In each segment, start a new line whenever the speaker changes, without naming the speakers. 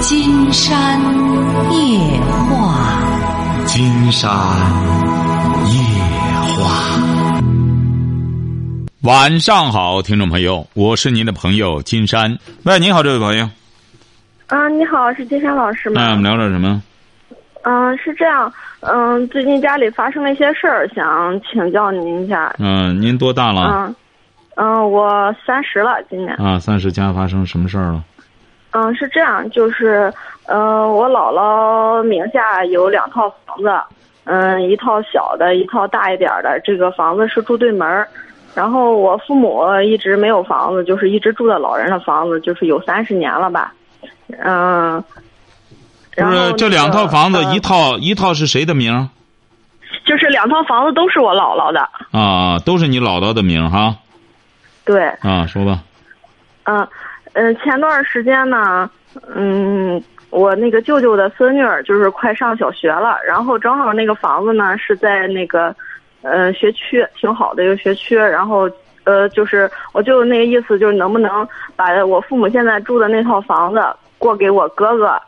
金山夜话，
金山夜话。
晚上好，听众朋友，我是您的朋友金山。喂，你好，这位朋友。
啊，你好，是金山老师吗？
那我们聊点什么？
嗯，是这样，嗯，最近家里发生了一些事儿，想请教您一下。
嗯，您多大了？
嗯，嗯，我三十了，今年。
啊，三十家发生什么事儿了？
嗯，是这样，就是，嗯，我姥姥名下有两套房子，嗯，一套小的，一套大一点的。这个房子是住对门儿，然后我父母一直没有房子，就是一直住在老人的房子，就是有三十年了吧，嗯。
不是这两套房子，
呃
一套一套是谁的名？
就是两套房子都是我姥姥的，
啊，都是你姥姥的名哈。
对，
啊，说吧。
嗯，嗯，前段时间呢，嗯，我那个舅舅的孙女儿就是快上小学了，然后正好那个房子呢是在那个，呃，学区挺好的一个学区，然后呃，就是我舅舅那个意思就是能不能把我父母现在住的那套房子过给我哥哥。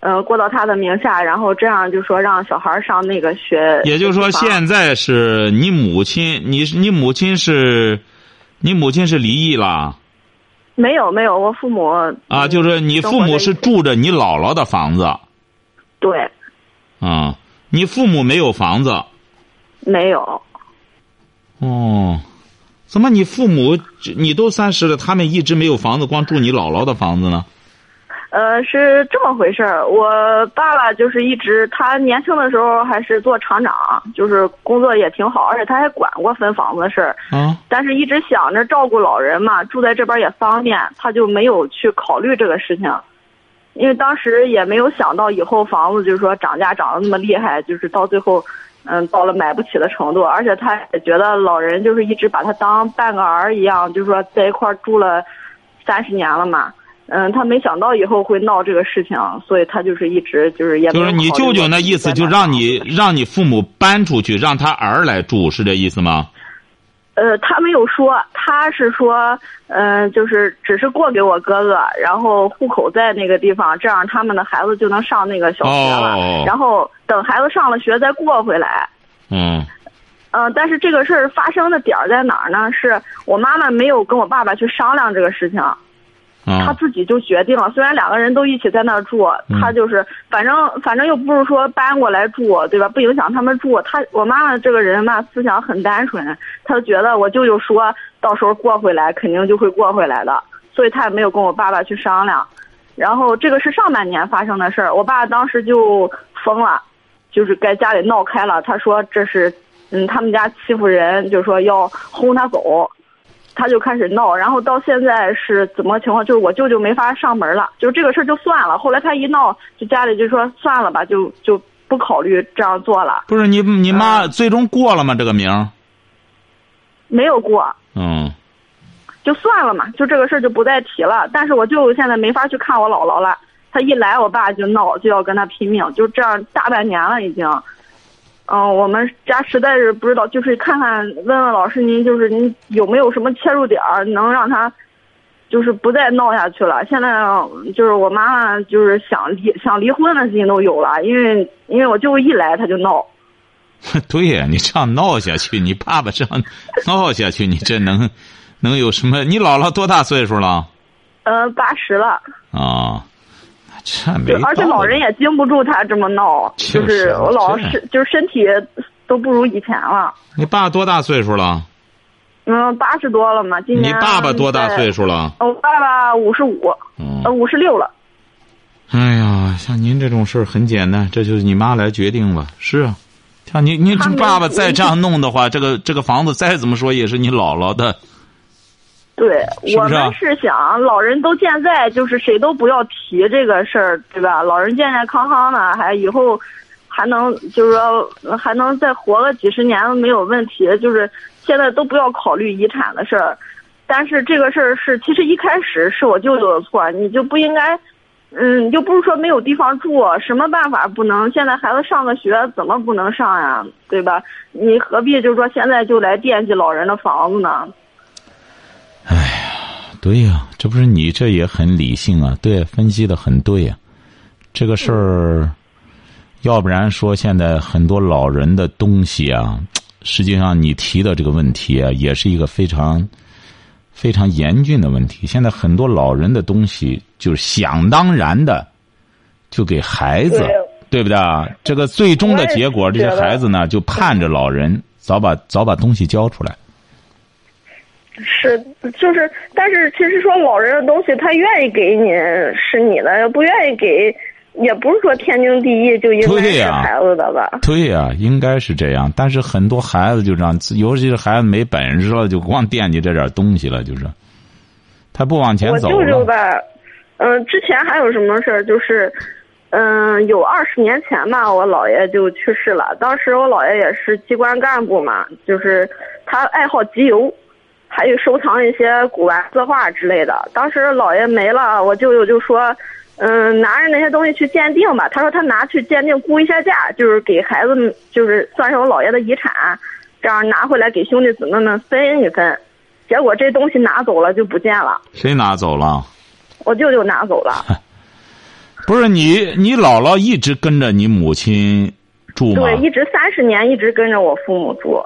呃，过到他的名下，然后这样就说让小孩上那个学。
也就是说，现在是你母亲，你你母亲是，你母亲是离异了
没有没有，我父母
啊？就是你父母是住着你姥姥的房子
对
啊？你父母没有房子
没有。
哦？怎么你父母你都三十了，他们一直没有房子，光住你姥姥的房子呢？
呃，是这么回事儿。我爸爸就是一直，他年轻的时候还是做厂长，就是工作也挺好，而且他还管过分房子的事儿。
啊？
但是一直想着照顾老人嘛，住在这边也方便，他就没有去考虑这个事情。因为当时也没有想到以后房子就是说涨价涨得那么厉害，就是到最后，嗯，到了买不起的程度。而且他也觉得老人就是一直把他当半个儿一样，就是说在一块儿住了三十年了嘛。嗯，他没想到以后会闹这个事情，所以他就是一直就是也
就是你舅舅那意思，就让你让你父母搬出去，让他儿来住，是这意思吗？
呃，他没有说，他是说，嗯、就是只是过给我哥哥，然后户口在那个地方，这样他们的孩子就能上那个小学了。
哦
然后等孩子上了学再过回来。
嗯
嗯、但是这个事儿发生的点儿在哪儿呢？是我妈妈没有跟我爸爸去商量这个事情，他
啊
自己就决定了。虽然两个人都一起在那儿住，
嗯
他就是反正反正又不是说搬过来住，对吧？不影响他们住。他我妈妈这个人嘛，思想很单纯，她就觉得我舅舅说到时候过回来，肯定就会过回来的，所以他也没有跟我爸爸去商量。然后这个是上半年发生的事儿，我爸当时就疯了，就是在家里闹开了。他说这是嗯他们家欺负人，就说要轰他走。他就开始闹，然后到现在是怎么情况？就是我舅舅没法上门了，就这个事儿就算了。后来他一闹，就家里就说算了吧，就就不考虑这样做了，
不是你你妈
嗯
最终过了吗？这个名儿？
没有过，
嗯
就算了嘛，就这个事儿就不再提了。但是我舅舅现在没法去看我姥姥了，他一来我爸就闹，就要跟他拼命，就这样大半年了已经。嗯，我们家实在是不知道，就是看看问问老师您，就是您有没有什么切入点儿，能让他就是不再闹下去了。现在就是我妈妈就是想离想离婚的事情都有了，因为因为我舅舅一来他就闹。
对呀，你这样闹下去，你爸爸这样 闹下去，你这能能有什么？你姥姥多大岁数了？
呃，八十了，
啊，这没
对，而且老人也经不住他这么闹，
就
就是是我姥姥
这
身就是身体都不如以前了。
你爸多大岁数了？
嗯，八十多了嘛，今年你
爸爸多大岁
数？
了？
我爸爸五十五，
嗯
呃，五十六了。
哎呀，像您这种事儿很简单，这就是你妈来决定吧。是啊，像你你这
他没
爸爸再这样弄的话，这个这个房子再怎么说也是你姥姥的。
对，我们是想老人都健在，就是谁都不要提这个事儿，对吧？老人健健康康的，还以后还能就是说还能再活个几十年没有问题，就是现在都不要考虑遗产的事儿。但是这个事儿是，其实一开始是我舅舅的错，你就不应该，嗯，又不是说没有地方住，什么办法不能？现在孩子上个学，怎么不能上呀？对吧？你何必就是说现在就来惦记老人的房子呢？
对呀、这不是你这也很理性啊？对，分析的很对呀、这个事儿，要不然说现在很多老人的东西啊，实际上你提的这个问题啊，也是一个非常非常严峻的问题。现在很多老人的东西，就是想当然的就给孩子，对不对啊？这个最终的结果，这些孩子呢，就盼着老人早把早把东西交出来。
是，就是，但是其实说老人的东西，他愿意给你是你的，要不愿意给，也不是说天经地义就应该是孩子的吧？
对呀，应该是这样。但是很多孩子就这样，尤其是孩子没本事了，就光惦记这点东西了，就是，他不往前走
我舅舅吧，嗯，之前还有什么事儿？就是，嗯，有二十年前吧，我姥爷就去世了。当时我姥爷也是机关干部嘛，就是他爱好集邮。还有收藏一些古玩字画之类的。当时姥爷没了，我舅舅就说：“嗯，拿着那些东西去鉴定吧。”他说他拿去鉴定估一下价，就是给孩子们，就是算是我姥爷的遗产，这样拿回来给兄弟姊妹们分一分。结果这东西拿走了就不见了。
谁拿走了？
我舅舅拿走了。
不是你，你姥姥一直跟着你母亲住吗？
对，一直三十年一直跟着我父母住。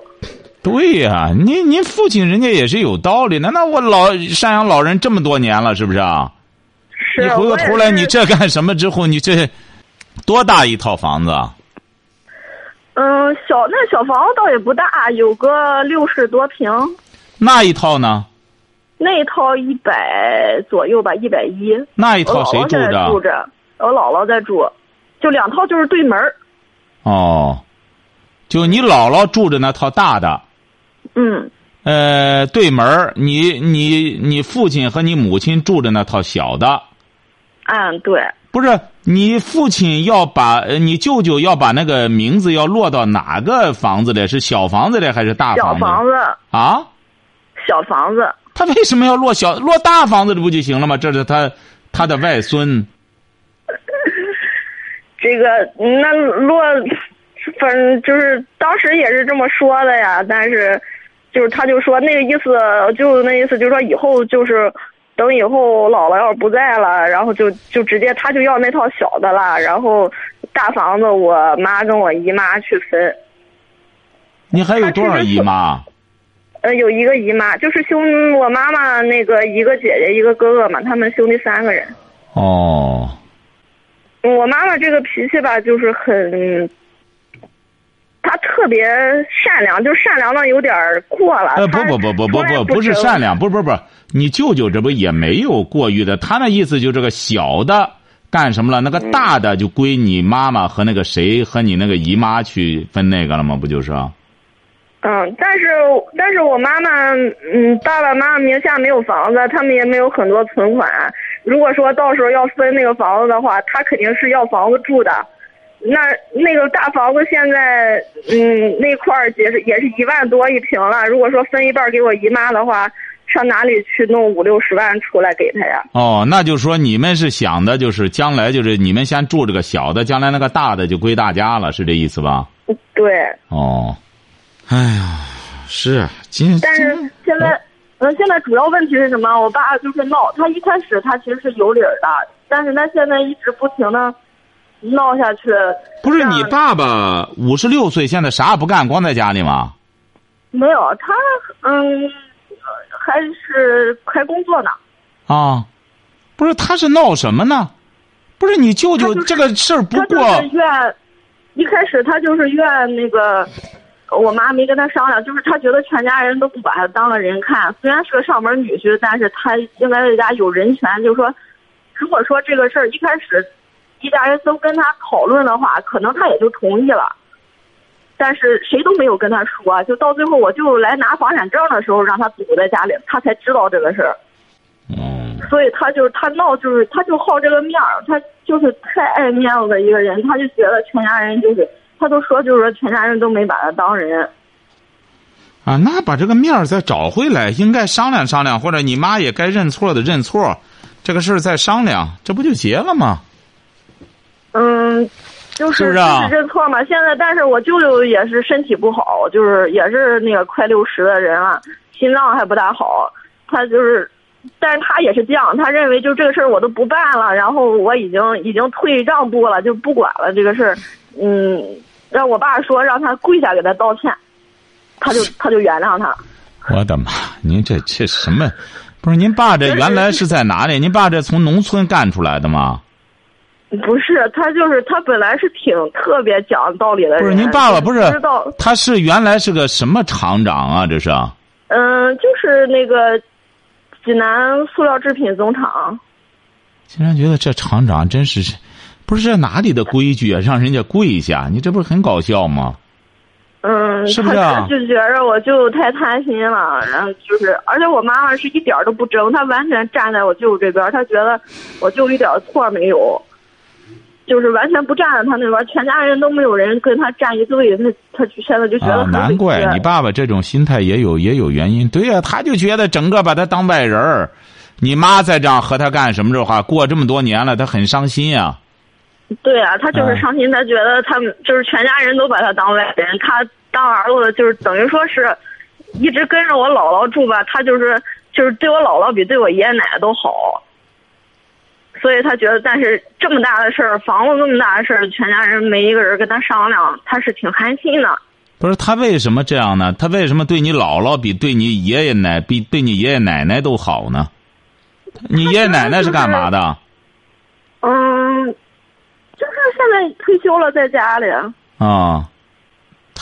对呀，您您父亲人家也是有道理的。那我老赡养老人这么多年了，是不是啊？
是。
你回过头来，你这干什么？之后你这多大一套房子？
嗯，小那小房子倒也不大，有个六十多平。
那一套呢？
那一套一百左右吧，一百一。
那一套谁住
着？住着，我姥姥在住，就两套就是对门
哦，就你姥姥住着那套大的。
嗯，
呃，对门你你你父亲和你母亲住的那套小的。
嗯，对。
不是你父亲要把你舅舅要把那个名字要落到哪个房子里？是小房子里还是大房子？
小房子。
啊。
小房子。
他为什么要落小落大房子里不就行了吗？这是他他的外孙。
这个那落，反正就是当时也是这么说的呀，但是。就是他就说那个意思，就那意思，就是说以后就是等以后姥姥要是不在了，然后就就直接他就要那套小的了，然后大房子我妈跟我姨妈去分。
你还有多少姨妈？
呃，有一个姨妈，就是兄我妈妈那个一个姐姐一个哥哥嘛，他们兄弟三个人。
哦。
我妈妈这个脾气吧，就是很。他特别善良，就善良的有点过了。
呃，不不不不不不，不是善良，不不不，你舅舅这不也没有过于的？他那意思就这个小的干什么了？那个大的就归你妈妈和那个谁和你那个姨妈去分那个了吗？不就是？
嗯，但是但是我妈妈，嗯，爸爸妈妈名下没有房子，他们也没有很多存款。如果说到时候要分那个房子的话，他肯定是要房子住的。那那个大房子现在，嗯，那块儿也是也是一万多一平了。如果说分一半给我姨妈的话，上哪里去弄五六十万出来给她呀？
哦，那就是说你们是想的，就是将来就是你们先住这个小的，将来那个大的就归大家了，是这意思吧？
对。
哦，哎呀，是今
但是现在，嗯，现在主要问题是什么？我爸就是闹，他一开始他其实是有理儿的，但是他现在一直不停的。闹下去，
不是你爸爸五十六岁，现在啥也不干，光在家里吗？
没有，他嗯，还是还工作呢。
啊，不是，他是闹什么呢？不是你舅舅这个事儿不过。
怨，一开始他就是怨那个，我妈没跟他商量，就是他觉得全家人都不把他当了人看。虽然是个上门女婿，但是他应该在家有人权。就是说，如果说这个事儿一开始。一家人都跟他讨论的话，可能他也就同意了，但是谁都没有跟他说，就到最后我就来拿房产证的时候，让他堵在家里，他才知道这个事儿。
嗯。
所以他就是他闹，就是他就好这个面儿，他就是太爱面子的一个人，他就觉得全家人就是，他都说就是说全家人都没把他当人。
啊，那把这个面儿再找回来，应该商量商量，或者你妈也该认错的认错，这个事儿再商量，这不就结了吗？
嗯，就是
是
认错嘛。现在，但是我舅舅也是身体不好，就是也是那个快六十的人了，心脏还不大好。他就是但是他也是这样，他认为就这个事儿我都不办了，然后我已经已经退让步了，就不管了这个事儿。嗯，让我爸说让他跪下给他道歉，他就 他就原谅他。
我的妈！您这这什么？不是您爸这原来是在哪里？您爸这从农村干出来的吗？
不是，他就是他本来是挺特别讲道理的人。
不是您爸爸不是
知道
他是原来是个什么厂长啊？这是？
嗯，就是那个济南塑料制品总厂。
竟然觉得这厂长真是，不是这哪里的规矩啊？让人家跪下，你这不是很搞笑吗？
嗯，
是不是
就觉着我舅太贪心了，然后就是，而且我妈妈是一点儿都不争，她完全站在我舅这边，她觉得我舅一点错没有，就是完全不站在他那边，全家人都没有人跟他站一队，他他就现在就觉得。
难怪你爸爸这种心态也有也有原因。对呀、他就觉得整个把他当外人儿。你妈再这样和他干什么的话，过这么多年了，他很伤心呀、
对啊，他就是
嗯
伤心，他觉得他们就是全家人都把他当外人，他当儿子就是等于说是一直跟着我姥姥住吧，他就是就是对我姥姥比对我爷爷奶奶都好，所以他觉得，但是这么大的事儿，房子这么大的事儿，全家人没一个人跟他商量，他是挺寒心的。
不是他为什么这样呢？他为什么对你姥姥比对你爷爷奶比对你爷爷奶奶都好呢？你爷爷奶奶是干嘛的？
嗯，就是现在退休了，在家里。
啊，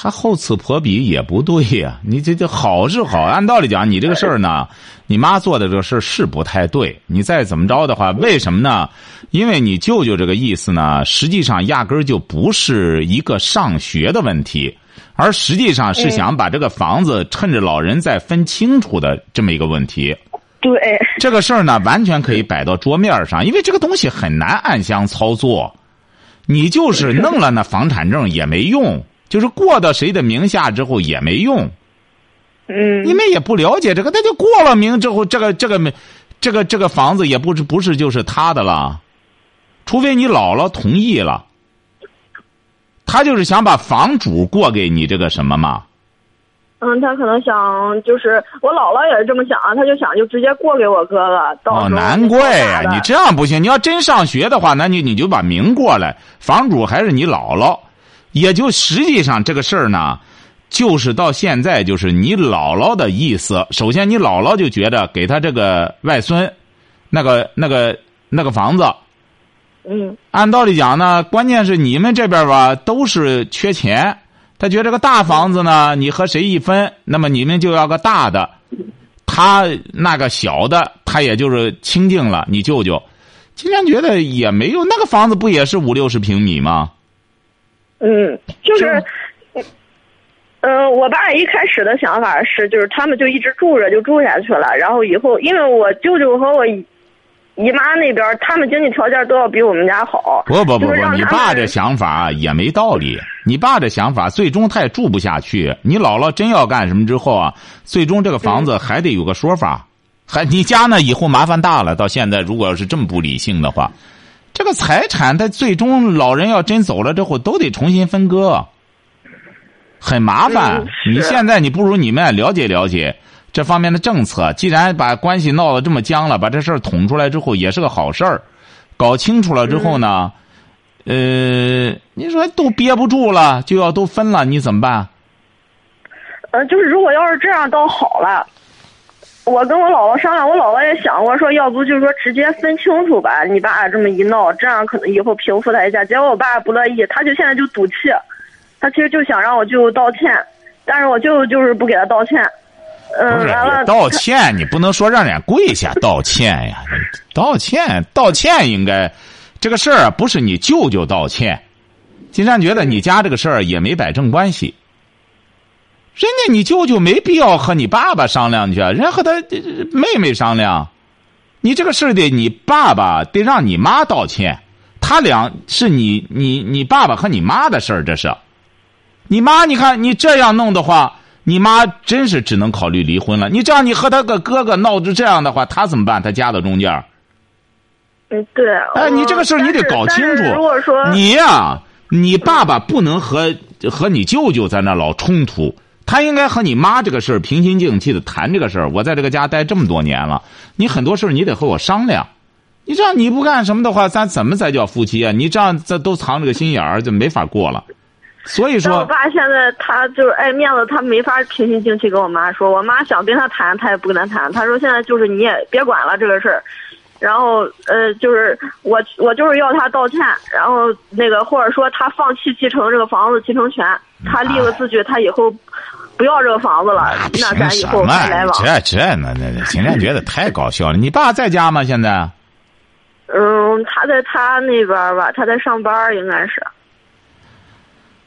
他厚此薄彼也不对呀、你这这好是好，按道理讲，你这个事儿呢，你妈做的这个事儿是不太对。你再怎么着的话，为什么呢？因为你舅舅这个意思呢，实际上压根儿就不是一个上学的问题，而实际上是想把这个房子趁着老人再分清楚的这么一个问题。
对，
这个事儿呢，完全可以摆到桌面上，因为这个东西很难暗箱操作。你就是弄了那房产证也没用，就是过到谁的名下之后也没用。
嗯，
你们也不了解这个，那就过了名之后，这个这个没，这个这个房子也不是不是就是他的了，除非你姥姥同意了。他就是想把房主过给你这个什么嘛？
嗯，他可能想，就是我姥姥也是这么想，他就想就直接过给我哥哥。到
哦，难怪呀、
那
你这样不行。你要真上学的话，那你你就把名过来，房主还是你姥姥，也就实际上这个事儿呢，就是到现在就是你姥姥的意思。首先，你姥姥就觉得给他这个外孙，那个那个那个房子，
嗯
按道理讲呢，关键是你们这边吧都是缺钱，他觉得这个大房子呢，你和谁一分，那么你们就要个大的，他那个小的，他也就是清净了。你舅舅，竟然觉得也没有那个房子不也是五六十平米吗？
嗯，就是，嗯、我爸一开始的想法是，就是他们就一直住着就住下去了，然后以后因为我舅舅和我姨姨妈那边，他们经济条件都要比我们家好。
不不不不，你爸这想法也没道理。你爸这想法最终他也住不下去。你姥姥真要干什么之后啊，最终这个房子还得有个说法。还你家呢，以后麻烦大了。到现在，如果要是这么不理性的话，这个财产他最终老人要真走了之后，都得重新分割，很麻烦
嗯。
你现在你不如你们了解了解这方面的政策。既然把关系闹得这么僵了，把这事儿捅出来之后，也是个好事儿。搞清楚了之后呢，呃，你说都憋不住了，就要都分了，你怎么办？
呃，就是如果要是这样倒好了。我跟我姥姥商量，我姥姥也想过说，要不就是说直接分清楚吧。你爸这么一闹，这样可能以后平复他一下。结果我爸不乐意，他就现在就赌气，他其实就想让我舅舅道歉，但是我舅舅就是不给他道歉。嗯，完了，
道歉，你不能说让人家跪下道歉呀。道歉，道歉应该这个事儿啊，不是你舅舅道歉。金山觉得你家这个事儿也没摆正关系。人家你舅舅没必要和你爸爸商量去，人家和他呃妹妹商量。你这个事儿得你爸爸得让你妈道歉，他俩是你你你爸爸和你妈的事儿，这是。你妈，你看你这样弄的话，你妈真是只能考虑离婚了。你这样，你和他个哥哥闹成这样的话，他怎么办？他夹到中间儿。
嗯，对。
哎，你这个事儿你得搞清楚
如果说。
你呀、你爸爸不能和和你舅舅在那老冲突，他应该和你妈这个事儿平心静气的谈这个事儿。我在这个家待这么多年了，你很多事儿你得和我商量。你这样你不干什么的话，咱怎么才叫夫妻啊？你这样这都藏着个心眼儿，就没法过了。所以说，
我爸现在他就是爱面子，他没法平心静气跟我妈说。我妈想跟他谈，他也不跟他谈。他说现在就是你也别管了这个事儿。然后呃，就是我我就是要他道歉，然后那个或者说他放弃继承这个房子继承权，他立个字据，他以后不要这个房子了，那咱以后还来往。
这这那那，今天觉得太搞笑了。你爸在家吗？现在？
嗯，他在他那边吧，他在上班，应该是。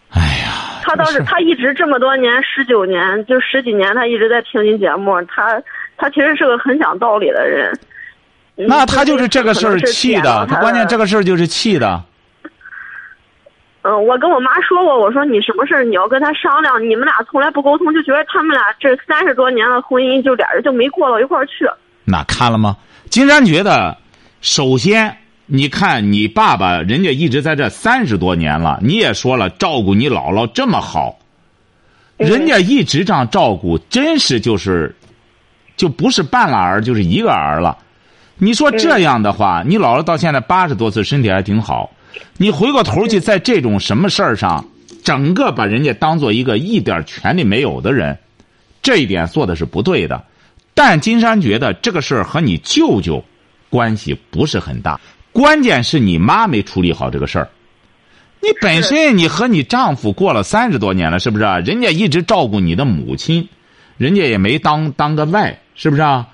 哎呀，
他倒是他一直这么多年，十九年就十几年，他一直在听您节目。他他其实是个很讲道理的人。
那他就是这个事儿气的，他关键这个事儿就是气的。
嗯，我跟我妈说过，我说你什么事儿你要跟他商量，你们俩从来不沟通，就觉得他们俩这三十多年的婚姻，就俩人就没过到一块儿去。
那看了吗？金山觉得，首先你看你爸爸，人家一直在这三十多年了，你也说了照顾你姥姥这么好，人家一直这样照顾，真是就是，就不是半拉儿就是一个儿了。你说这样的话，你姥姥到现在八十多岁，身体还挺好。你回过头去，在这种什么事儿上，整个把人家当做一个一点权利没有的人，这一点做的是不对的。但金山觉得这个事儿和你舅舅关系不是很大，关键是你妈没处理好这个事儿。你本身你和你丈夫过了三十多年了，是不是？人家一直照顾你的母亲，人家也没当当个外，是不是啊？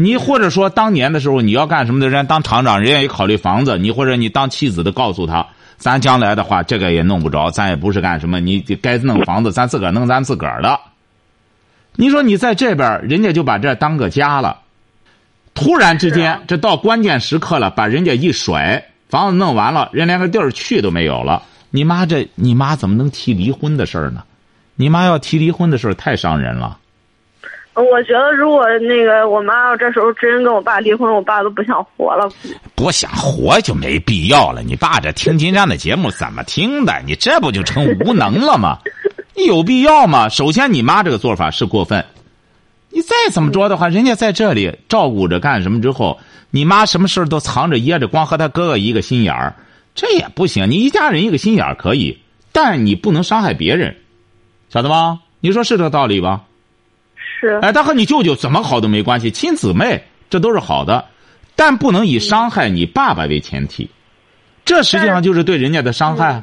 你或者说当年的时候你要干什么的人家当厂长，人家也考虑房子。你或者你当妻子的告诉他，咱将来的话这个也弄不着，咱也不是干什么，你该弄房子咱自个儿弄咱自个儿的。你说你在这边，人家就把这当个家了。突然之间，这到关键时刻了，把人家一甩，房子弄完了，人连个地儿去都没有了。你妈这，你妈怎么能提离婚的事儿呢？你妈要提离婚的事儿，太伤人了。
我觉得，如果那个我妈要这时候真跟我爸离婚，我爸都不想活了。
不想活就没必要了。你爸这听金山的节目怎么听的？你这不就成无能了吗？你有必要吗？首先，你妈这个做法是过分。你再怎么着的话，人家在这里照顾着干什么之后，你妈什么事都藏着掖着，光和他哥哥一个心眼儿，这也不行。你一家人一个心眼儿可以，但你不能伤害别人，晓得吗？你说是这道理吧？
是，
哎，他和你舅舅怎么好都没关系，亲姊妹这都是好的，但不能以伤害你爸爸为前提，这实际上就是对人家的伤害，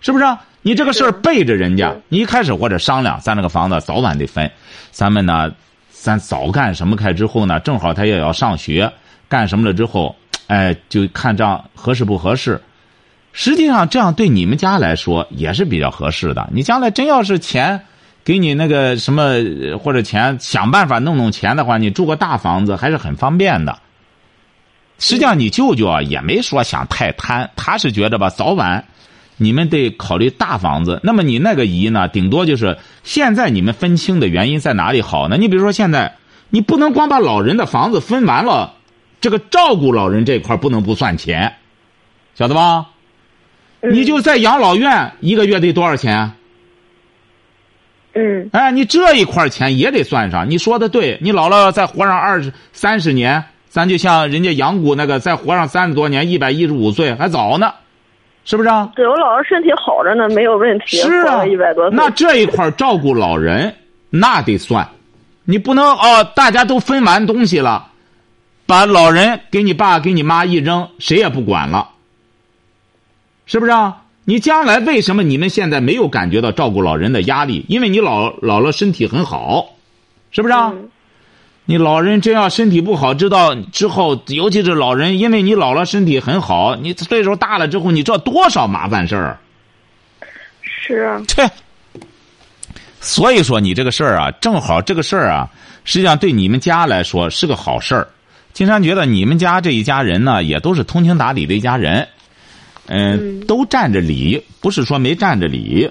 是不是？你这个事儿背着人家，你一开始或者商量，咱这个房子早晚得分，咱们呢，咱早干什么开之后呢？正好他也要上学，干什么了之后，哎，就看这样合适不合适。实际上这样对你们家来说也是比较合适的。你将来真要是钱。给你那个什么或者钱，想办法弄弄钱的话，你住个大房子还是很方便的。实际上，你舅舅啊也没说想太贪，他是觉得吧，早晚你们得考虑大房子。那么你那个姨呢，顶多就是现在你们分清的原因在哪里好呢？你比如说现在你不能光把老人的房子分完了，这个照顾老人这块不能不算钱，晓得吧？你就在养老院一个月得多少钱？
嗯，
哎，你这一块钱也得算上。你说的对，你姥姥再活上二十三十年，咱就像人家杨谷那个再活上三十多年，一百一十五岁还早呢，是不是啊？
对我姥姥身体好着呢，没有问题，
是啊，
一百多岁。
那这一块照顾老人，那得算，你不能哦，大家都分完东西了，把老人给你爸给你妈一扔，谁也不管了，是不是啊？你将来为什么你们现在没有感觉到照顾老人的压力？因为你老老了身体很好，是不是啊？你老人真要身体不好，知道之后，尤其是老人，因为你老了身体很好，你岁数大了之后，你知道多少麻烦事儿？
是啊。
切。所以说，你这个事儿啊，正好这个事儿啊，实际上对你们家来说是个好事儿。金山觉得你们家这一家人呢，也都是通情达理的一家人。嗯，都占着理，不是说没占着理。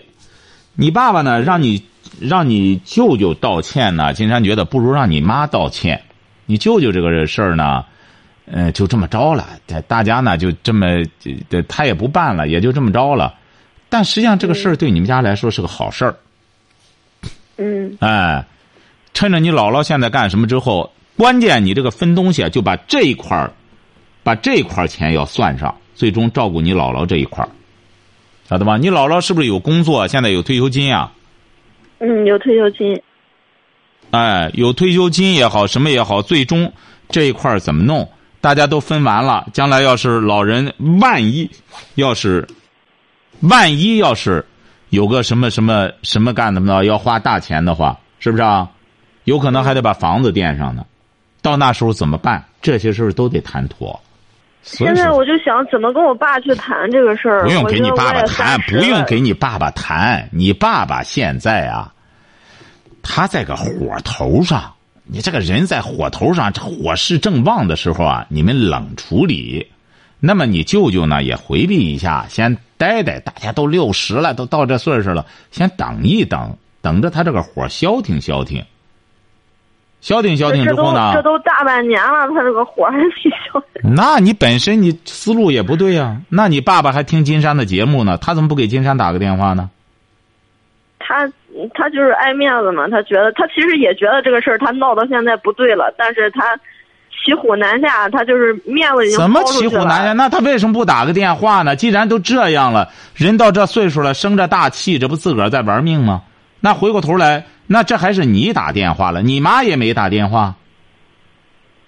你爸爸呢，让你让你舅舅道歉呢，金山觉得不如让你妈道歉。你舅舅这个事儿呢，呃，就这么着了。大家呢就这么，他也不办了，也就这么着了。但实际上这个事儿对你们家来说是个好事儿。
嗯
哎，趁着你姥姥现在干什么之后，关键你这个分东西啊，就把这一块儿，把这一块儿钱要算上，最终照顾你姥姥这一块儿，晓得吧？你姥姥是不是有工作？现在有退休金啊？
嗯，有退休金。
哎，有退休金也好，什么也好，最终这一块儿怎么弄？大家都分完了，将来要是老人万一要是万一要是有个什么什么什么干怎么着要花大钱的话，是不是啊？有可能还得把房子垫上呢。到那时候怎么办？这些事儿都得谈妥。
现在我就想怎么跟我爸去谈这个事儿。
不用给你爸爸谈，不用给你爸爸谈。你爸爸现在啊，他在个火头上，你这个人在火头上，火势正旺的时候啊，你们冷处理。那么你舅舅呢，也回避一下，先待待。大家都六十了，都到这岁数了，先等一等，等着他这个火消停消停。消停消停之后呢？
这都大半年了，他这个火还没消。
那你本身你思路也不对呀、那你爸爸还听金山的节目呢，他怎么不给金山打个电话呢？
他他就是爱面子嘛，他觉得他其实也觉得这个事儿他闹到现在不对了，但是他骑虎难下，他就是面子已经
怎么骑虎难下？那他为什么不打个电话呢？既然都这样了，人到这岁数了，生着大气，这不自个儿在玩命吗？那回过头来，那这还是你打电话了，你妈也没打电话。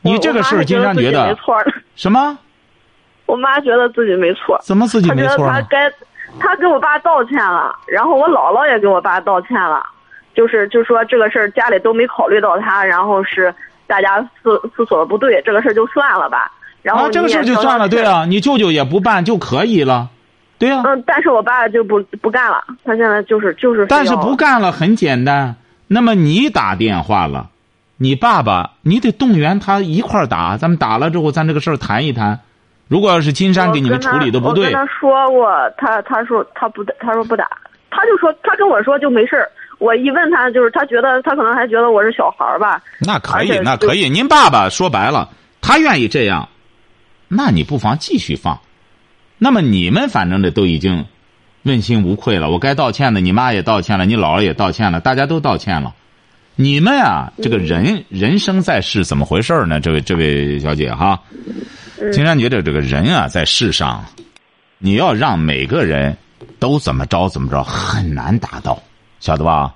你这个事儿，金山觉
得没错，
什么？
我妈觉得自己没错，
怎么自己
她觉得
没错呢？
她该，她给我爸道歉了，然后我姥姥也给我爸道歉了，就是就说这个事儿家里都没考虑到他，然后是大家思思索的不对，这个事儿就算了吧。然后
啊，这个事儿就算了，对啊，你舅舅也不办就可以了，对呀、
嗯，但是我爸就不不干了，他现在就是就是
但是不干了很简单，那么你打电话了，你爸爸你得动员他一块儿打，咱们打了之后，咱这个事儿谈一谈。如果要是金山给你们处理的不对
我跟，他说过，他他说他不，他说不打，他就说他跟我说就没事儿。我一问他，就是他觉得他可能还觉得我是小孩儿吧。
那可以，那可以。您爸爸说白了，他愿意这样，那你不妨继续放。那么你们反正这都已经问心无愧了，我该道歉的，你妈也道歉了，你姥姥也道歉了，大家都道歉了。你们啊，这个人、人生在世怎么回事呢？这位这位小姐哈，金山觉得这个人啊，在世上，你要让每个人都怎么着怎么着，很难达到，晓得吧？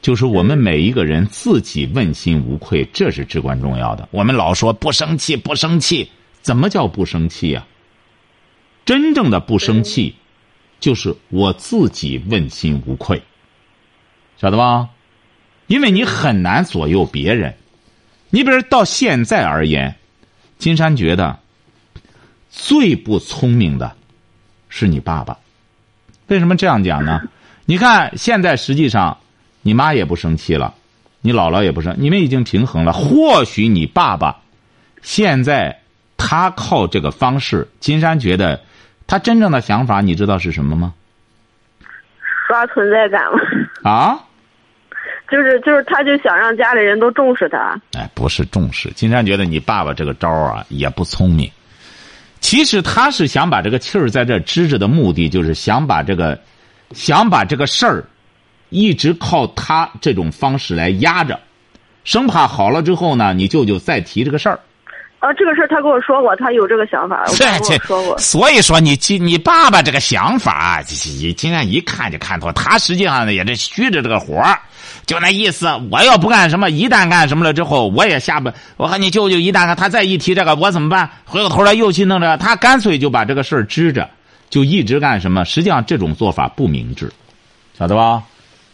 就是我们每一个人自己问心无愧，这是至关重要的。我们老说不生气，不生气，怎么叫不生气呀、真正的不生气，就是我自己问心无愧，晓得吧？因为你很难左右别人。你比如到现在而言，金山觉得最不聪明的是你爸爸。为什么这样讲呢？你看现在实际上，你妈也不生气了，你姥姥也不生，你们已经平衡了。或许你爸爸现在他靠这个方式，金山觉得他真正的想法，你知道是什么吗？
刷存在感了，
啊？
就是就是，他就想让家里人都重视他。
哎，不是重视。金山觉得你爸爸这个招儿啊也不聪明。其实他是想把这个气儿在这支着的目的，就是想把这个，想把这个事儿，一直靠他这种方式来压着，生怕好了之后呢，你舅舅再提这个事儿。
啊，这个事儿他跟我说过，他有这个想法，我
这
跟我说过。
所以说你你你爸爸这个想法，你今天一看就看透。他实际上呢也是虚着这个活儿就那意思。我要不干什么，一旦干什么了之后，我也下不。我和你舅舅一旦干，他再一提这个，我怎么办？回过头来又去弄这个，他干脆就把这个事儿支着，就一直干什么？实际上这种做法不明智，晓得吧？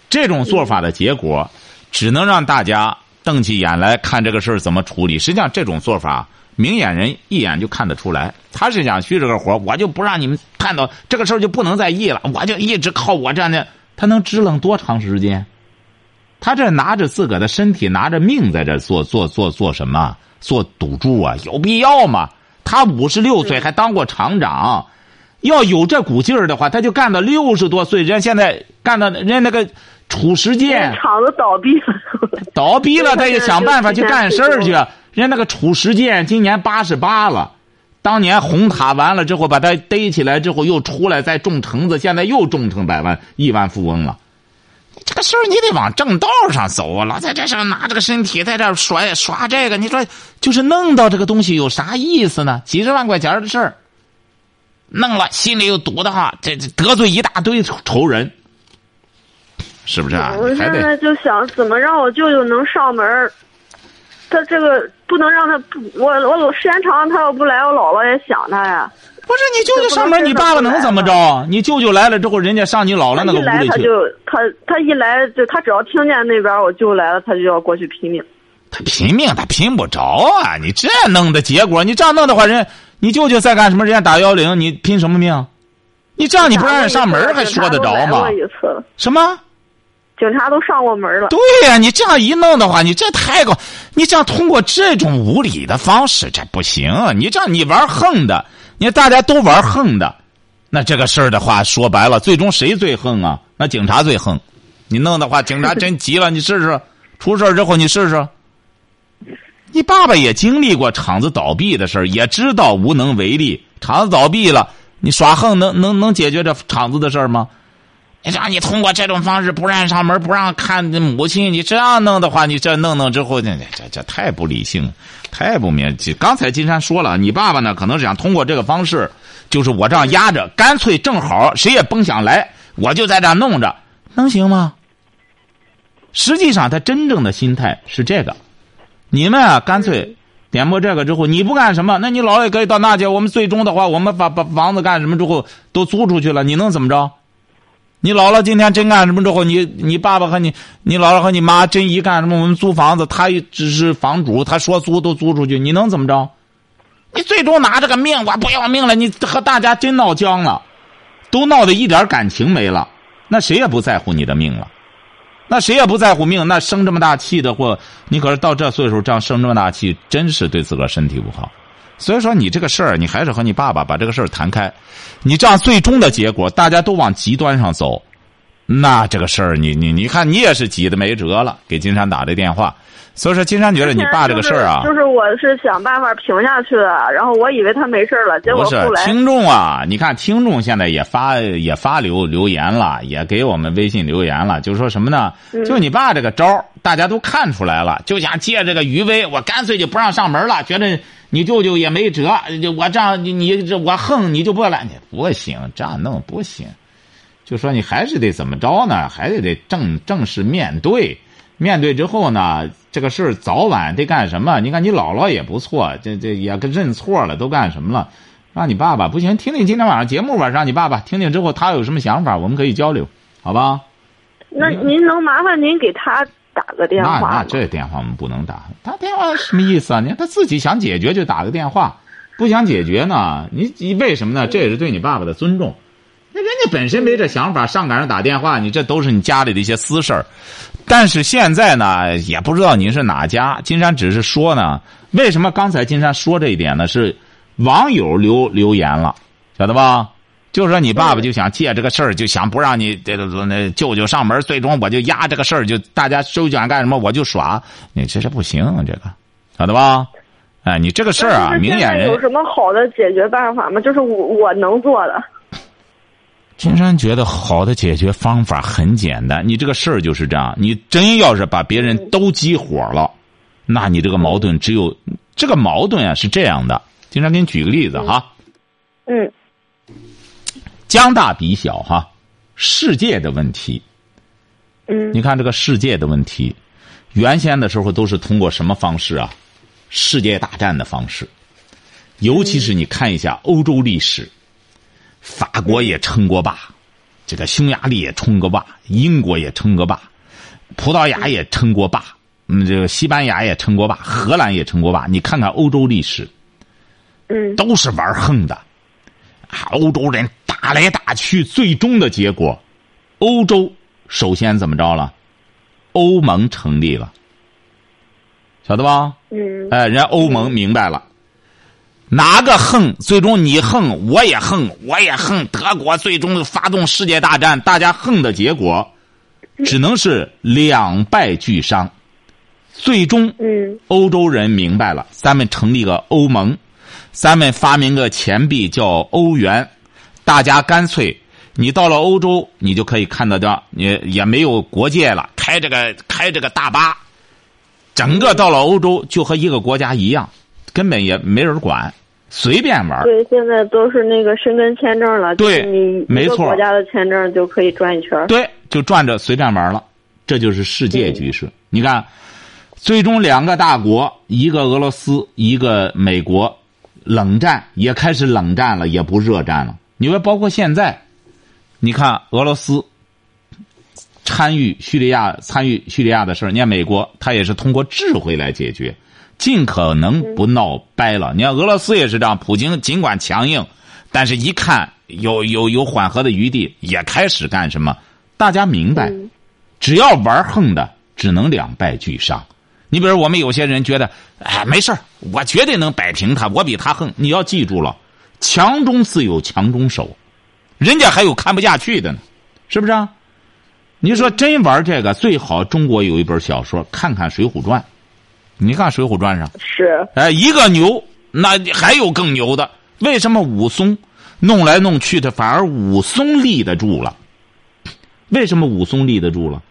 这种做法的结果，只能让大家瞪起眼来看这个事儿怎么处理。实际上这种做法。明眼人一眼就看得出来，他是想虚这个活我就不让你们看到这个事儿就不能再议了，我就一直靠我这样的，他能支棱多长时间？他这拿着自个儿的身体，拿着命在这做做做做什么？做赌注啊？有必要吗？他五十六岁还当过厂长，要有这股劲儿的话，他就干到六十多岁。人家现在干到人家那个褚时健
厂子倒闭了，
倒闭了，他也想办法去干事儿去。人家那个褚时健今年八十八了，当年红塔完了之后，把他逮起来之后又出来再种橙子，现在又种成百万亿万富翁了。这个事儿你得往正道上走啊！老在这上拿这个身体在这耍耍这个，你说就是弄到这个东西有啥意思呢？几十万块钱的事儿，弄了心里又堵得慌，这这得罪一大堆仇人，是不是啊？
我现在就想怎么让我舅舅能上门儿。他这个不能让他不，我我时间长他要不来，我姥姥也想他呀。
不是你舅舅上门，你爸爸能怎么着？你舅舅来了之后，人家上你姥姥那个屋里去。
他就他他一来就他只要听见那边我舅来了，他就要过去拼命。
他拼命，他拼不着啊！你这弄的结果，你这样弄的话，人你舅舅在干什么？人家打幺零，你拼什么命？你这样你不让人上门，还说得着吗？什么？
警察都上过门了。
对呀，你这样一弄的话，你这太高，你这样通过这种无理的方式，这不行。你这样你玩横的，你大家都玩横的，那这个事儿的话说白了，最终谁最横啊？那警察最横。你弄的话，警察真急了，你试试。出事之后你试试。你爸爸也经历过厂子倒闭的事儿，也知道无能为力。厂子倒闭了，你耍横能能能解决这厂子的事儿吗？让你通过这种方式不让上门，不让看母亲，你这样弄的话，你这弄弄之后，这这这太不理性，太不明。刚才金山说了，你爸爸呢，可能是想通过这个方式，就是我这样压着，干脆正好谁也甭想来，我就在这弄着，能行吗？实际上，他真正的心态是这个：你们啊，干脆点播这个之后，你不干什么，那你姥姥也可以到那去。我们最终的话，我们把把房子干什么之后都租出去了，你能怎么着？你姥姥今天真干什么之后，你你爸爸和你你姥姥和你妈真一干什么，我们租房子，他只是房主，他说租都租出去，你能怎么着？你最终拿这个命，我不要命了，你和大家真闹僵了，都闹得一点感情没了，那谁也不在乎你的命了，那谁也不在乎命，那生这么大气的或你可是到这岁数这样生这么大气，真是对自个儿身体不好。所以说，你这个事儿，你还是和你爸爸把这个事儿谈开。你这样最终的结果，大家都往极端上走，那这个事儿，你你你看，你也是急的没辙了。给金山打的电话，所以说金山觉得你爸这个事儿啊，
就是我是想办法平下去的。然后我以为他没事了，结果后
来听众啊，你看听众现在也发也发留留言了，也给我们微信留言了，就说什么呢？就你爸这个招大家都看出来了，就想借这个余威，我干脆就不让上门了，觉得。你舅舅也没辙，就我这样，你你这我横你就不来，你不行，这样弄不行。就说你还是得怎么着呢？还得得正正式面对，面对之后呢，这个事儿早晚得干什么？你看你姥姥也不错，这这也跟认错了，都干什么了？让你爸爸不行，听听今天晚上节目吧，让你爸爸听听之后他有什么想法，我们可以交流，好吧？
那您能麻烦您给他？打个电话，
那那这电话我们不能打。打电话什么意思啊？你看他自己想解决就打个电话，不想解决呢？你你为什么呢？这也是对你爸爸的尊重。那人家本身没这想法，上赶上打电话，你这都是你家里的一些私事儿。但是现在呢，也不知道您是哪家。金山只是说呢，为什么刚才金山说这一点呢？是网友留留言了，晓得吧？就是说，你爸爸就想借这个事儿，就想不让你这这那舅舅上门，最终我就压这个事儿，就大家收卷干什么，我就耍，你这是不行，这个晓得吧？哎，你这个事儿啊，明眼人
有什么好的解决办法吗？就是我我能做的。
金山觉得好的解决方法很简单，你这个事儿就是这样，你真要是把别人都激火了，那你这个矛盾只有这个矛盾啊是这样的。金山给你举个例子哈。
嗯。
将大比小哈，世界的问题。
嗯，
你看这个世界的问题，原先的时候都是通过什么方式啊？世界大战的方式。尤其是你看一下欧洲历史，法国也称过霸，这个匈牙利也称过霸，英国也称过霸，葡萄牙也称过霸，嗯，这个西班牙也称过霸，荷兰也称过霸。你看看欧洲历史，
嗯，
都是玩横的，欧洲人。打来打去，最终的结果，欧洲首先怎么着了？欧盟成立了，晓得吧？
嗯。
哎，人家欧盟明白了，哪个横，最终你横，我也横，我也横。德国最终发动世界大战，大家横的结果，只能是两败俱伤。最终，
嗯，
欧洲人明白了，咱们成立个欧盟，咱们发明个钱币叫欧元。大家干脆，你到了欧洲，你就可以看得到，也也没有国界了，开这个开这个大巴，整个到了欧洲就和一个国家一样，根本也没人管，随便玩。
对，现在都是那个申根签证了，
对
你
没错
国家的签证就可以转一圈儿。
对，就转着随便玩了，这就是世界局势。你看，最终两个大国，一个俄罗斯，一个美国，冷战也开始冷战了，也不热战了。你说，包括现在，你看俄罗斯参与叙利亚参与叙利亚的事儿，你看美国，他也是通过智慧来解决，尽可能不闹掰了。你看俄罗斯也是这样，普京尽管强硬，但是一看有有有缓和的余地，也开始干什么？大家明白，只要玩横的，只能两败俱伤。你比如我们有些人觉得，哎，没事儿我绝对能摆平他，我比他横。你要记住了，强中自有强中手，人家还有看不下去的呢，是不是啊？你说真玩这个，最好中国有一本小说，看看《水浒传》。你看《水浒传》上，
是，
哎，一个牛，那还有更牛的。为什么武松弄来弄去的，反而武松立得住了？为什么武松立得住了？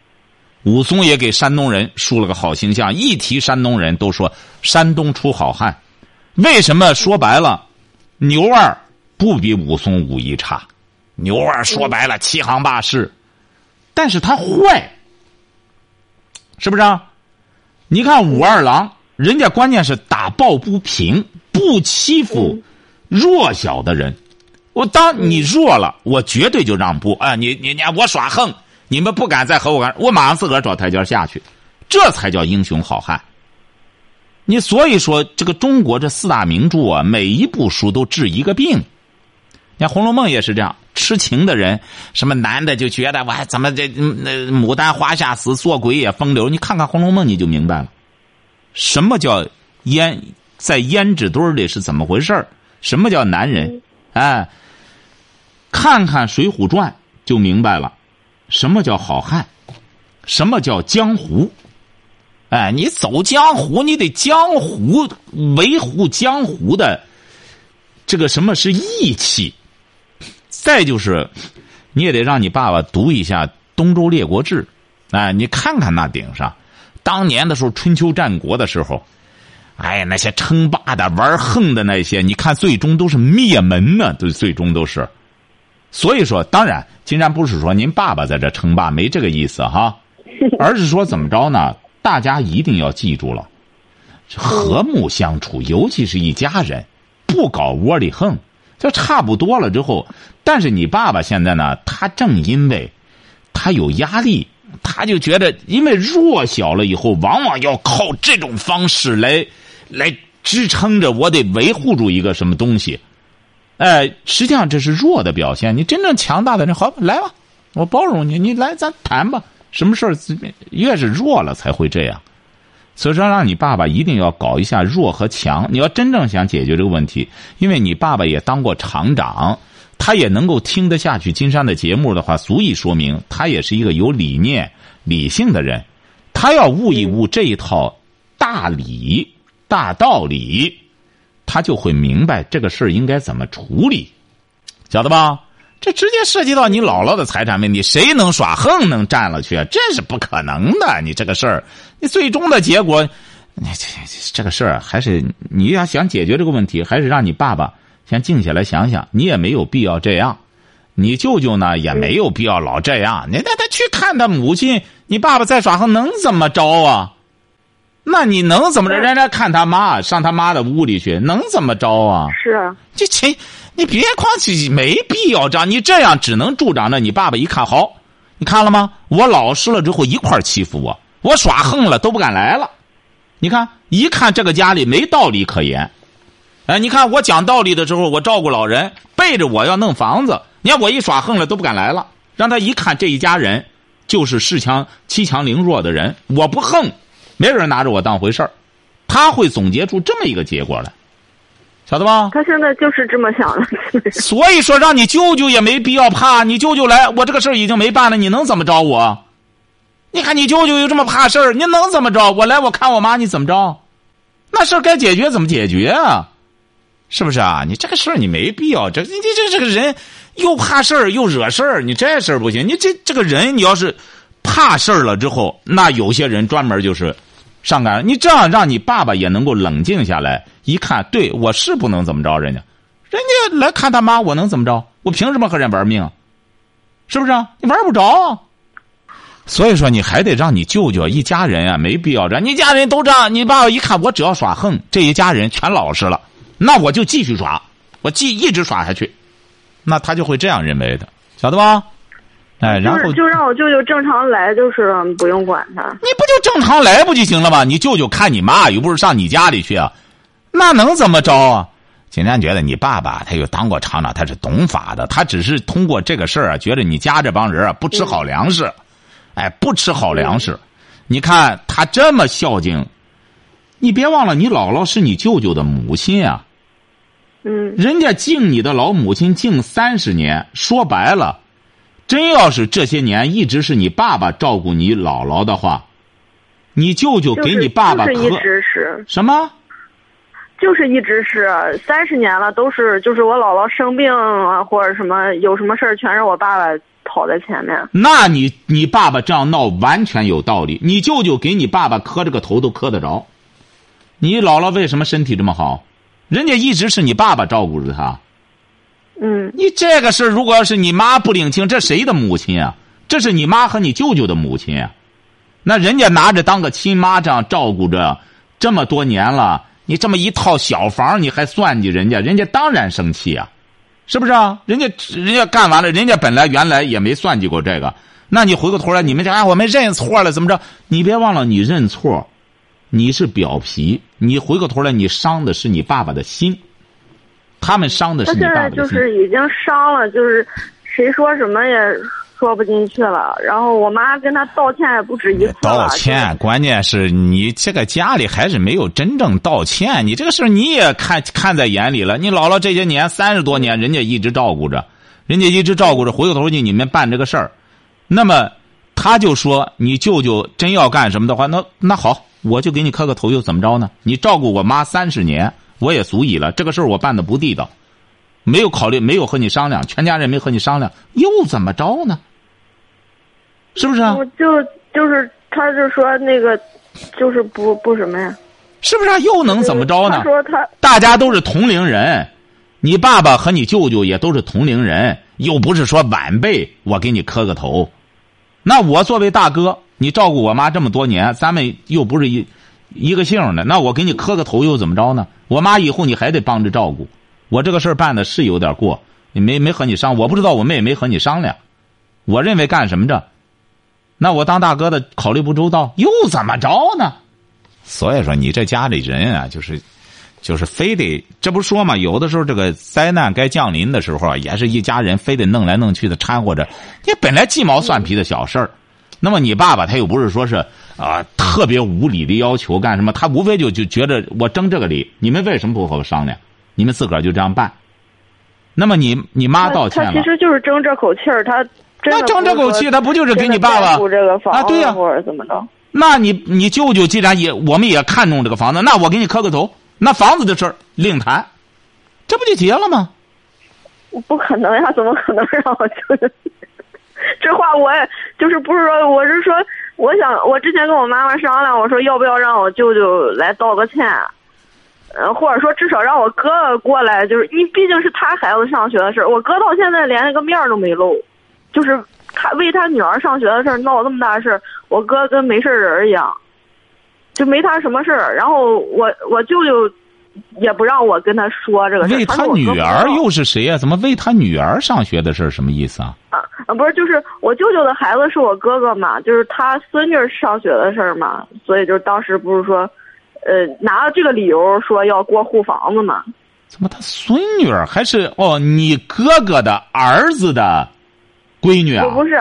武松也给山东人树了个好形象，一提山东人都说山东出好汉。为什么说白了，牛二不比武松武艺差？牛二说白了欺行霸市，但是他坏，是不是啊？你看武二郎，人家关键是打抱不平，不欺负弱小的人。我当你弱了，我绝对就让步。哎，你你你，我耍横，你们不敢再和我干，我马上自个儿找台阶下去，这才叫英雄好汉。你所以说，这个中国这四大名著啊，每一部书都治一个病。你看《红楼梦》也是这样，痴情的人，什么男的就觉得我还，怎么这那牡丹花下死，做鬼也风流。你看看《红楼梦》，你就明白了，什么叫胭在胭脂堆里是怎么回事什么叫男人？哎，看看《水浒传》就明白了，什么叫好汉，什么叫江湖。哎，你走江湖，你得江湖维护江湖的这个什么是义气。再就是，你也得让你爸爸读一下《东周列国志》，哎，你看看那顶上，当年的时候春秋战国的时候，哎，那些称霸的、玩横的那些，你看最终都是灭门呢，都最终都是。所以说，当然，金山不是说您爸爸在这称霸，没这个意思哈，而是说怎么着呢？大家一定要记住了，和睦相处，尤其是一家人，不搞窝里横，就差不多了之后。但是你爸爸现在呢，他正因为他有压力，他就觉得，因为弱小了以后，往往要靠这种方式来来支撑着，我得维护住一个什么东西。哎，实际上这是弱的表现。你真正强大的人，好，来吧，我包容你，你来咱谈吧。什么事儿越是弱了才会这样，所以说让你爸爸一定要搞一下弱和强。你要真正想解决这个问题，因为你爸爸也当过厂长，他也能够听得下去金山的节目的话，足以说明他也是一个有理念、理性的人。他要悟一悟这一套大理、大道理，他就会明白这个事儿应该怎么处理，晓得吧？这直接涉及到你姥姥的财产问题，谁能耍横能占了去？这是不可能的。你这个事儿，你最终的结果，你这这个事儿还是你要想解决这个问题，还是让你爸爸先静下来想想。你也没有必要这样，你舅舅呢也没有必要老这样。你带他去看他母亲，你爸爸再耍横能怎么着啊？那你能怎么着？人家看他妈上他妈的屋里去，能怎么着啊？
是啊
这亲。你别光去，没必要这样。你这样只能助长着你爸爸一看好，你看了吗？我老实了之后一块欺负我，我耍横了都不敢来了。你看，一看这个家里没道理可言。哎，你看我讲道理的时候，我照顾老人，背着我要弄房子。你看我一耍横了都不敢来了，让他一看这一家人就是恃强欺强凌弱的人，我不横，没人拿着我当回事儿。他会总结出这么一个结果来。晓得吧？
他现在就是这么想的。
所以说，让你舅舅也没必要怕。你舅舅来，我这个事儿已经没办了，你能怎么着我？你看你舅舅又这么怕事儿，你能怎么着？我来，我看我妈，你怎么着？那事儿该解决怎么解决啊？是不是啊？你这个事儿你没必要，这你这这个人又怕事儿又惹事儿，你这事儿不行。你这这个人，你要是怕事儿了之后，那有些人专门就是上赶。你这样让你爸爸也能够冷静下来，一看，对我是不能怎么着人家，人家来看他妈，我能怎么着？我凭什么和人玩命？是不是？你玩不着。所以说，你还得让你舅舅一家人啊，没必要这样。你家人都这样，你爸爸一看，我只要耍横，这一家人全老实了，那我就继续耍，我继一直耍下去，那他就会这样认为的，晓得吧？哎，然后
就让我舅舅正常来，就是不用管他。
你不就正常来不就行了吗？你舅舅看你妈，又不是上你家里去啊，那能怎么着啊？今天觉得你爸爸他又当过厂长，他是懂法的，他只是通过这个事儿啊，觉得你家这帮人啊不吃好粮食。哎，不吃好粮食，你看他这么孝敬，你别忘了，你姥姥是你舅舅的母亲啊。
嗯。
人家敬你的老母亲敬三十年，说白了，真要是这些年一直是你爸爸照顾你姥姥的话，你舅舅给你爸爸
是一直是
什么？
就是一直是三十年了，都是就是我姥姥生病啊，或者什么有什么事儿，全是我爸爸。跑在前面，
那你你爸爸这样闹完全有道理。你舅舅给你爸爸磕这个头都磕得着，你姥姥为什么身体这么好？人家一直是你爸爸照顾着他。
嗯，
你这个事如果要是你妈不领情，这谁的母亲啊？这是你妈和你舅舅的母亲啊。那人家拿着当个亲妈这样照顾着这么多年了，你这么一套小房你还算计人家，人家当然生气啊。是不是啊？人家人家干完了，人家本来原来也没算计过这个。那你回过头来，你们讲啊，我们认错了，怎么着？你别忘了，你认错，你是表皮，你回过头来，你伤的是你爸爸的心。他们伤的是你爸爸的心。
就是已经伤了，就是谁说什么也。说不进去了，然后我妈跟他道歉也不止一次
道歉，关键是你这个家里还是没有真正道歉。你这个事你也看看在眼里了。你姥姥这些年三十多年，人家一直照顾着，人家一直照顾着。回过头去你们办这个事儿，那么他就说你舅舅真要干什么的话，那那好，我就给你磕个头，又怎么着呢？你照顾我妈三十年，我也足以了。这个事儿我办的不地道。没有考虑，没有和你商量，全家人没和你商量，又怎么着呢？是不是啊？
我就就是，他就说那个，就是不不什么呀？
是不是啊？又能怎么着呢？
他说他
大家都是同龄人，你爸爸和你舅舅也都是同龄人，又不是说晚辈，我给你磕个头。那我作为大哥，你照顾我妈这么多年，咱们又不是一一个姓的，那我给你磕个头又怎么着呢？我妈以后你还得帮着照顾。我这个事儿办的是有点过，你没没和你商，我不知道我妹没和你商量。我认为干什么着？那我当大哥的考虑不周到，又怎么着呢？所以说你这家里人啊，就是，就是非得这不说嘛？有的时候这个灾难该降临的时候啊，也是一家人非得弄来弄去的掺和着。你本来鸡毛蒜皮的小事儿，那么你爸爸他又不是说是啊特别无理的要求干什么？他无非就就觉得我争这个理，你们为什么不和我商量？你们自个儿就这样办，那么你你妈道歉了，
他其实就是争这口气儿，他
那争这口气，他不就是给你爸爸啊？对呀，
或者怎么着？
那你你舅舅既然也我们也看中这个房子，那我给你磕个头，那房子的事儿另谈，这不就结了吗？
我不可能呀，怎么可能让我舅舅？这话我也就是不是说，我是说，我想我之前跟我妈妈商量，我说要不要让我舅舅来道个歉。呃，或者说至少让我哥哥过来，就是你毕竟是他孩子上学的事儿我哥到现在连一个面都没露，就是他为他女儿上学的事儿闹这么大事儿我哥跟没事人一样，就没他什么事儿然后我我舅舅也不让我跟他说这个事
为他女儿又是谁呀？怎么为他女儿上学的事什么意思啊？
啊啊，不是，就是我舅舅的孩子是我哥哥嘛，就是他孙女上学的事儿嘛，所以就当时不是说。呃，拿了这个理由说要过户房子嘛？
怎么他孙女儿还是哦？你哥哥的儿子的闺女啊？
不是，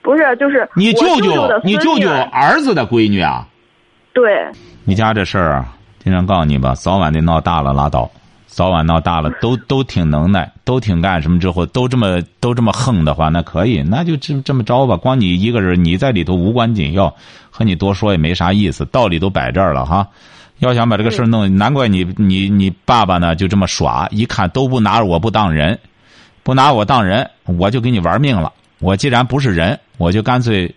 不是，就是
你舅
舅，
你舅舅儿子的闺女啊？
对。
你家这事儿啊，经常告诉你吧，早晚得闹大了拉倒，早晚闹大了都都挺能耐，都挺干什么之后都这么都这么横的话，那可以，那就这这么着吧。光你一个人，你在里头无关紧要。和你多说也没啥意思，道理都摆这儿了哈。要想把这个事儿弄，难怪你你你爸爸呢就这么耍，一看都不拿我不当人，不拿我当人，我就给你玩命了。我既然不是人，我就干脆，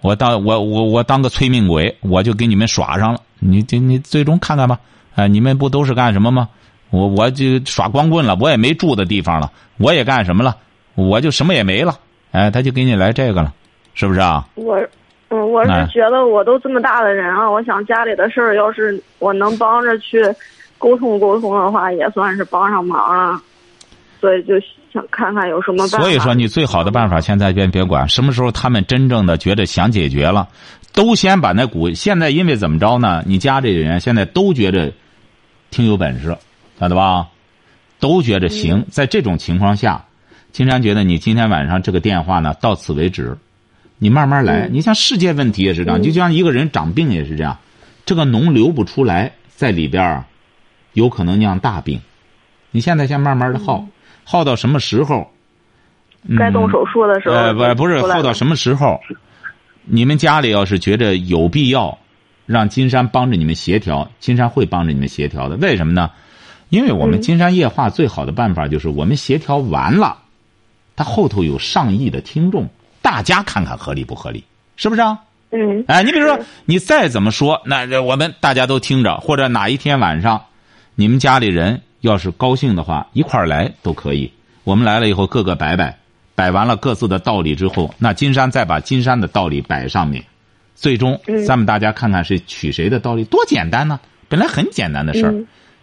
我当我我我当个催命鬼，我就给你们耍上了。你这你最终看看吧，哎，你们不都是干什么吗？我我就耍光棍了，我也没住的地方了，我也干什么了？我就什么也没了。哎，他就给你来这个了，是不是啊？
我，嗯，我是觉得我都这么大的人了，我想家里的事儿，要是我能帮着去沟通沟通的话，也算是帮上忙了。所以就想看看有什么办法。
所以说，你最好的办法，现在先别管，什么时候他们真正的觉得想解决了，都先把那股。现在因为怎么着呢？你家里人现在都觉得挺有本事，晓得吧？都觉着行。在这种情况下，金山觉得你今天晚上这个电话呢，到此为止，你慢慢来。你像世界问题也是这样，就像一个人长病也是这样，这个脓流不出来，在里边有可能酿大病。你现在先慢慢的耗。耗到什么时候？
该动手术的时候。呃，
不，不是耗到什么时候？你们家里要是觉着有必要，让金山帮着你们协调，金山会帮着你们协调的。为什么呢？因为我们金山夜话最好的办法就是我们协调完了，他后头有上亿的听众，大家看看合理不合理？是不是啊？
嗯。
哎，你比如说，你再怎么说，那我们大家都听着，或者哪一天晚上，你们家里人。要是高兴的话，一块儿来都可以。我们来了以后，各个摆摆，摆完了各自的道理之后，那金山再把金山的道理摆上面，最终咱们大家看看是取谁的道理，多简单呢！本来很简单的事儿。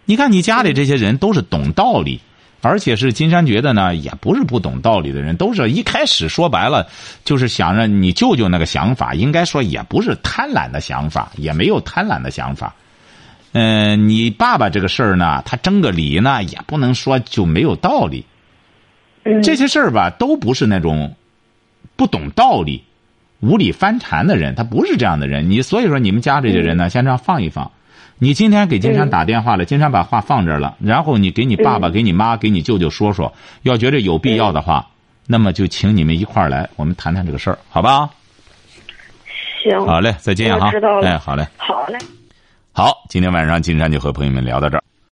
你看你家里这些人都是懂道理，而且是金山觉得呢，也不是不懂道理的人，都是一开始说白了就是想着你舅舅那个想法，应该说也不是贪婪的想法，也没有贪婪的想法。嗯，你爸爸这个事儿呢，他争个理呢，也不能说就没有道理。这些事儿吧，都不是那种不懂道理、无理翻缠的人，他不是这样的人。你所以说，你们家这些人呢，先这样放一放。你今天给金山打电话了，金山把话放这儿了，然后你给你爸爸、给你妈、给你舅舅说说，要觉得有必要的话，那么就请你们一块儿来，我们谈谈这个事儿，好吧？
行。
好嘞，再见哈。
知道了。哎，
好嘞。
好嘞。
好，今天晚上金山就和朋友们聊到这儿。